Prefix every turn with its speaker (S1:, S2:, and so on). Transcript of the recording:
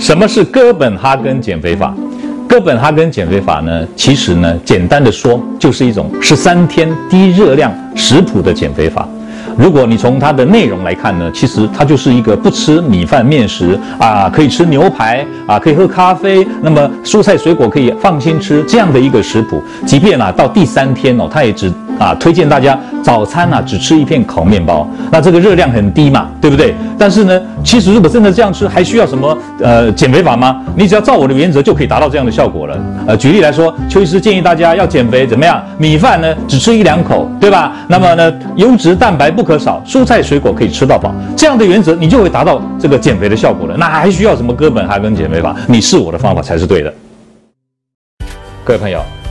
S1: 什么是哥本哈根减肥法？哥本哈根减肥法呢，其实呢，简单的说，就是一种十三天低热量食谱的减肥法。如果你从它的内容来看呢，其实它就是一个不吃米饭面食啊，可以吃牛排啊，可以喝咖啡，那么蔬菜水果可以放心吃这样的一个食谱。即便啊到第三天哦，它也只啊推荐大家早餐啊只吃一片烤面包，那这个热量很低嘛，对不对？但是呢，其实如果真的这样吃，还需要什么呃减肥法吗？你只要照我的原则就可以达到这样的效果了。呃，举例来说，邱医师建议大家要减肥怎么样？米饭呢只吃一两口，对吧？那么呢，优质蛋白不可少，蔬菜水果可以吃到饱，这样的原则你就会达到这个减肥的效果了。那还需要什么哥本哈根减肥法？你试我的方法才是对的。各位朋友，